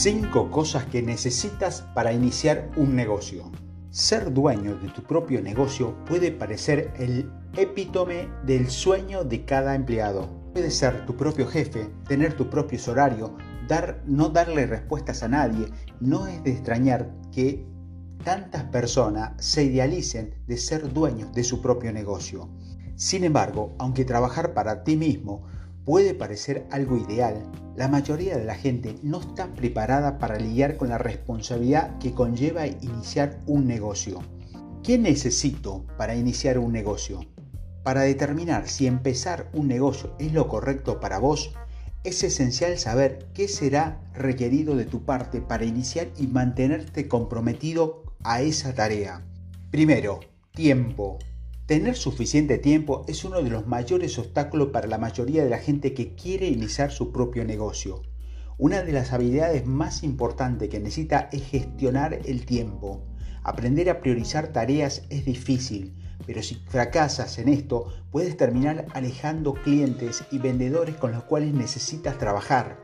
5 cosas que necesitas para iniciar un negocio. Ser dueño de tu propio negocio puede parecer el epítome del sueño de cada empleado. Puedes ser tu propio jefe, tener tu propio horario, dar, no darle respuestas a nadie. No es de extrañar que tantas personas se idealicen de ser dueños de su propio negocio. Sin embargo, aunque trabajar para ti mismo puede parecer algo ideal, la mayoría de la gente no está preparada para lidiar con la responsabilidad que conlleva iniciar un negocio. ¿Qué necesito para iniciar un negocio? Para determinar si empezar un negocio es lo correcto para vos, es esencial saber qué será requerido de tu parte para iniciar y mantenerte comprometido a esa tarea. Primero, tiempo. Tener suficiente tiempo es uno de los mayores obstáculos para la mayoría de la gente que quiere iniciar su propio negocio. Una de las habilidades más importantes que necesita es gestionar el tiempo. Aprender a priorizar tareas es difícil, pero si fracasas en esto, puedes terminar alejando clientes y vendedores con los cuales necesitas trabajar.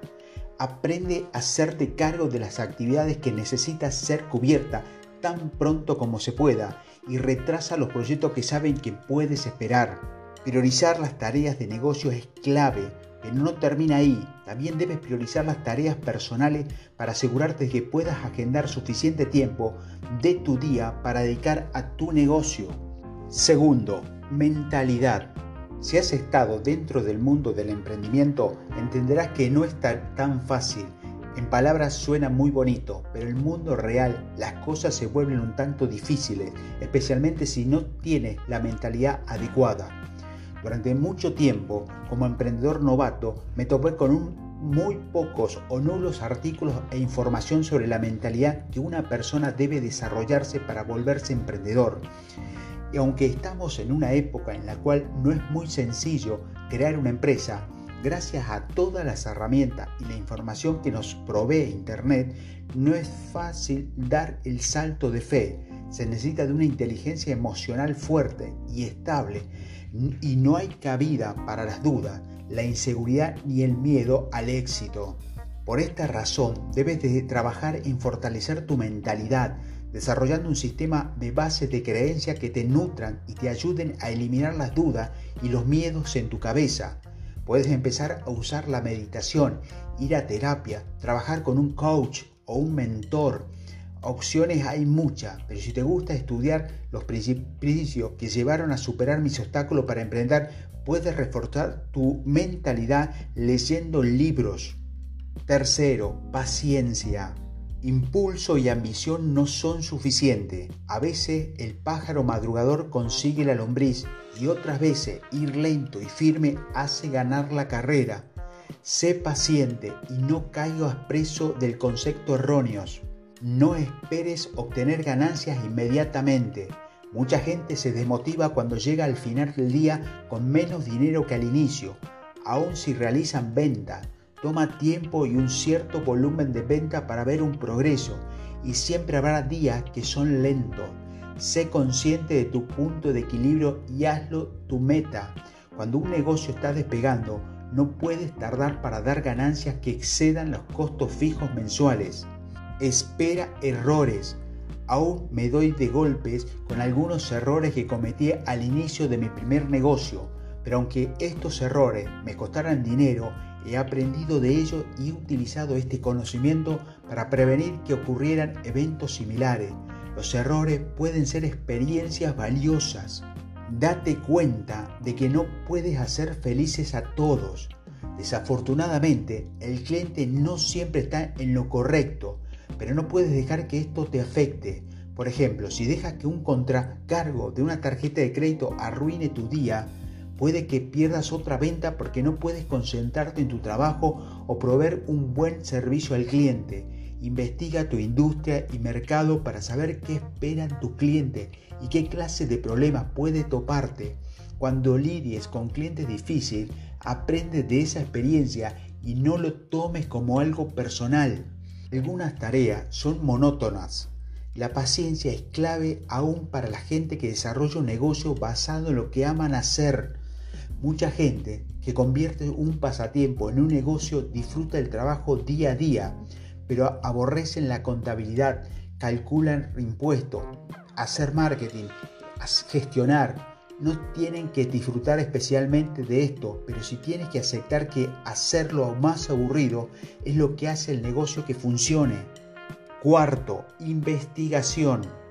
Aprende a hacerte cargo de las actividades que necesitas ser cubierta tan pronto como se pueda y retrasa los proyectos que saben que puedes esperar. Priorizar las tareas de negocio es clave, pero no termina ahí. También debes priorizar las tareas personales para asegurarte que puedas agendar suficiente tiempo de tu día para dedicar a tu negocio. Segundo, mentalidad. Si has estado dentro del mundo del emprendimiento, entenderás que no está tan fácil en palabras suena muy bonito, pero en el mundo real las cosas se vuelven un tanto difíciles, especialmente si no tienes la mentalidad adecuada. Durante mucho tiempo, como emprendedor novato, me topé con muy pocos o nulos artículos e información sobre la mentalidad que una persona debe desarrollarse para volverse emprendedor. Y aunque estamos en una época en la cual no es muy sencillo crear una empresa, gracias a todas las herramientas y la información que nos provee Internet, no es fácil dar el salto de fe. Se necesita de una inteligencia emocional fuerte y estable y no hay cabida para las dudas, la inseguridad ni el miedo al éxito. Por esta razón debes de trabajar en fortalecer tu mentalidad, desarrollando un sistema de bases de creencia que te nutran y te ayuden a eliminar las dudas y los miedos en tu cabeza. Puedes empezar a usar la meditación, ir a terapia, trabajar con un coach o un mentor. Opciones hay muchas, pero si te gusta estudiar los principios que llevaron a superar mis obstáculos para emprender, puedes reforzar tu mentalidad leyendo libros. Tercero, paciencia. Impulso y ambición no son suficientes. A veces el pájaro madrugador consigue la lombriz y otras veces ir lento y firme hace ganar la carrera. Sé paciente y no caigas preso del concepto erróneos. No esperes obtener ganancias inmediatamente. Mucha gente se desmotiva cuando llega al final del día con menos dinero que al inicio, aun si realizan venta Toma tiempo y un cierto volumen de venta para ver un progreso y siempre habrá días que son lentos. Sé consciente de tu punto de equilibrio y hazlo tu meta. Cuando un negocio está despegando, no puedes tardar para dar ganancias que excedan los costos fijos mensuales. Espera errores. Aún me doy de golpes con algunos errores que cometí al inicio de mi primer negocio, pero aunque estos errores me costaran dinero, He aprendido de ello y he utilizado este conocimiento para prevenir que ocurrieran eventos similares. Los errores pueden ser experiencias valiosas. Date cuenta de que no puedes hacer felices a todos. Desafortunadamente, el cliente no siempre está en lo correcto, pero no puedes dejar que esto te afecte. Por ejemplo, si dejas que un contracargo de una tarjeta de crédito arruine tu día, Puede que pierdas otra venta porque no puedes concentrarte en tu trabajo o proveer un buen servicio al cliente. Investiga tu industria y mercado para saber qué esperan tu cliente y qué clase de problemas puede toparte. Cuando lidies con clientes difíciles, aprende de esa experiencia y no lo tomes como algo personal. Algunas tareas son monótonas. La paciencia es clave aún para la gente que desarrolla un negocio basado en lo que aman hacer. Mucha gente que convierte un pasatiempo en un negocio disfruta el trabajo día a día, pero aborrecen la contabilidad, calculan impuestos, hacer marketing, gestionar. No tienen que disfrutar especialmente de esto, pero si tienes que aceptar que hacerlo más aburrido es lo que hace el negocio que funcione. Cuarto, investigación.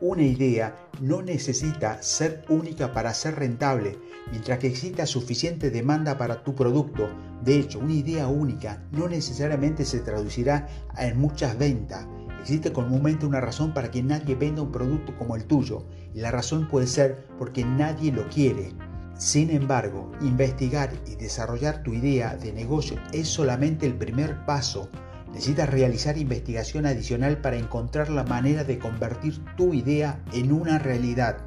Una idea no necesita ser única para ser rentable, mientras que exista suficiente demanda para tu producto. De hecho, una idea única no necesariamente se traducirá en muchas ventas. Existe comúnmente una razón para que nadie venda un producto como el tuyo, y la razón puede ser porque nadie lo quiere. Sin embargo, investigar y desarrollar tu idea de negocio es solamente el primer paso Necesitas realizar investigación adicional para encontrar la manera de convertir tu idea en una realidad.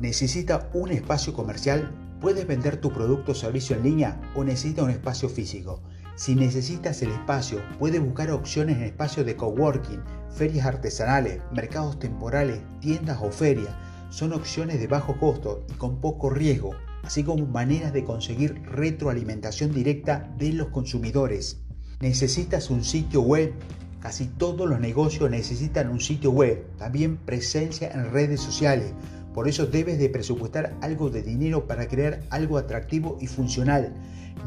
¿Necesita un espacio comercial? ¿Puedes vender tu producto o servicio en línea o necesita un espacio físico? Si necesitas el espacio, puedes buscar opciones en espacios de coworking, ferias artesanales, mercados temporales, tiendas o ferias. Son opciones de bajo costo y con poco riesgo, así como maneras de conseguir retroalimentación directa de los consumidores. ¿Necesitas un sitio web? Casi todos los negocios necesitan un sitio web, también presencia en redes sociales. Por eso debes de presupuestar algo de dinero para crear algo atractivo y funcional.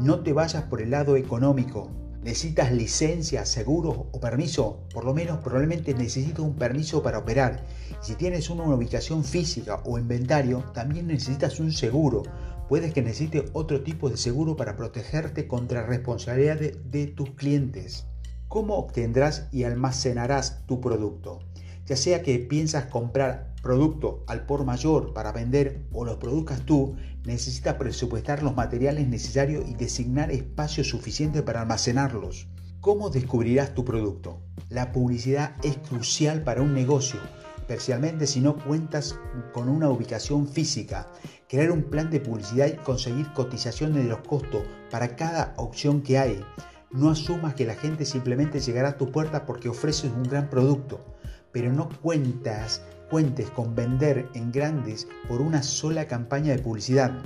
No te vayas por el lado económico. ¿Necesitas licencia, seguro o permiso? Por lo menos probablemente necesitas un permiso para operar. si tienes una ubicación física o inventario, también necesitas un seguro. Puedes que necesites otro tipo de seguro para protegerte contra responsabilidades de tus clientes. ¿Cómo obtendrás y almacenarás tu producto? Ya sea que piensas comprar producto al por mayor para vender o los produzcas tú, necesitas presupuestar los materiales necesarios y designar espacio suficiente para almacenarlos. ¿Cómo descubrirás tu producto? La publicidad es crucial para un negocio especialmente si no cuentas con una ubicación física. Crear un plan de publicidad y conseguir cotizaciones de los costos para cada opción que hay. No asumas que la gente simplemente llegará a tu puerta porque ofreces un gran producto, pero no cuentas, cuentes con vender en grandes por una sola campaña de publicidad.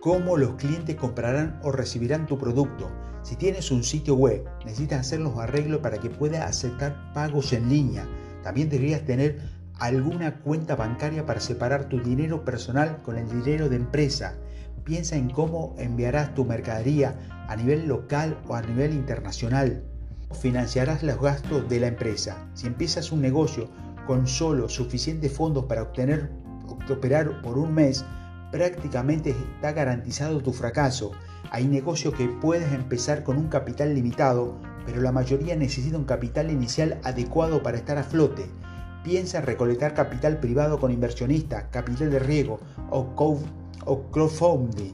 ¿Cómo los clientes comprarán o recibirán tu producto? Si tienes un sitio web, necesitas hacer los arreglos para que puedas aceptar pagos en línea. También deberías tener alguna cuenta bancaria para separar tu dinero personal con el dinero de empresa. Piensa en cómo enviarás tu mercadería a nivel local o a nivel internacional. Financiarás los gastos de la empresa. Si empiezas un negocio con solo suficientes fondos para obtener operar por un mes, prácticamente está garantizado tu fracaso. Hay negocios que puedes empezar con un capital limitado, pero la mayoría necesita un capital inicial adecuado para estar a flote. Piensa en recolectar capital privado con inversionistas, capital de riego o, crowdfunding.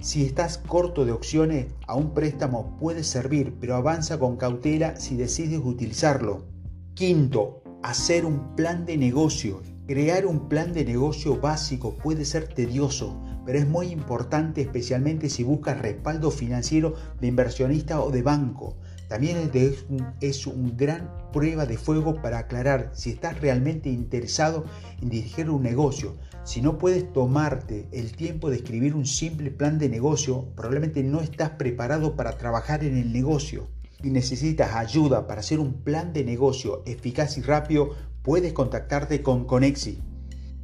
Si estás corto de opciones, a un préstamo puede servir, pero avanza con cautela si decides utilizarlo. Quinto, hacer un plan de negocio. Crear un plan de negocio básico puede ser tedioso, pero es muy importante especialmente si buscas respaldo financiero de inversionista o de banco. También es una gran prueba de fuego para aclarar si estás realmente interesado en dirigir un negocio. Si no puedes tomarte el tiempo de escribir un simple plan de negocio, probablemente no estás preparado para trabajar en el negocio. Y necesitas ayuda para hacer un plan de negocio eficaz y rápido, puedes contactarte con Conexi.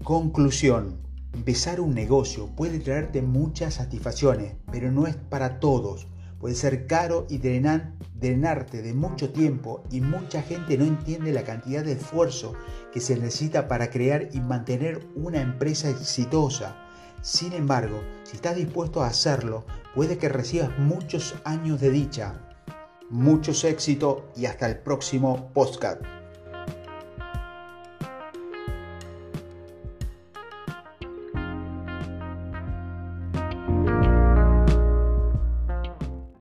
Conclusión. Empezar un negocio puede traerte muchas satisfacciones, pero no es para todos. Puede ser caro y drenarte de mucho tiempo y mucha gente no entiende la cantidad de esfuerzo que se necesita para crear y mantener una empresa exitosa. Sin embargo, si estás dispuesto a hacerlo, puede que recibas muchos años de dicha. Muchos éxito y hasta el próximo podcast.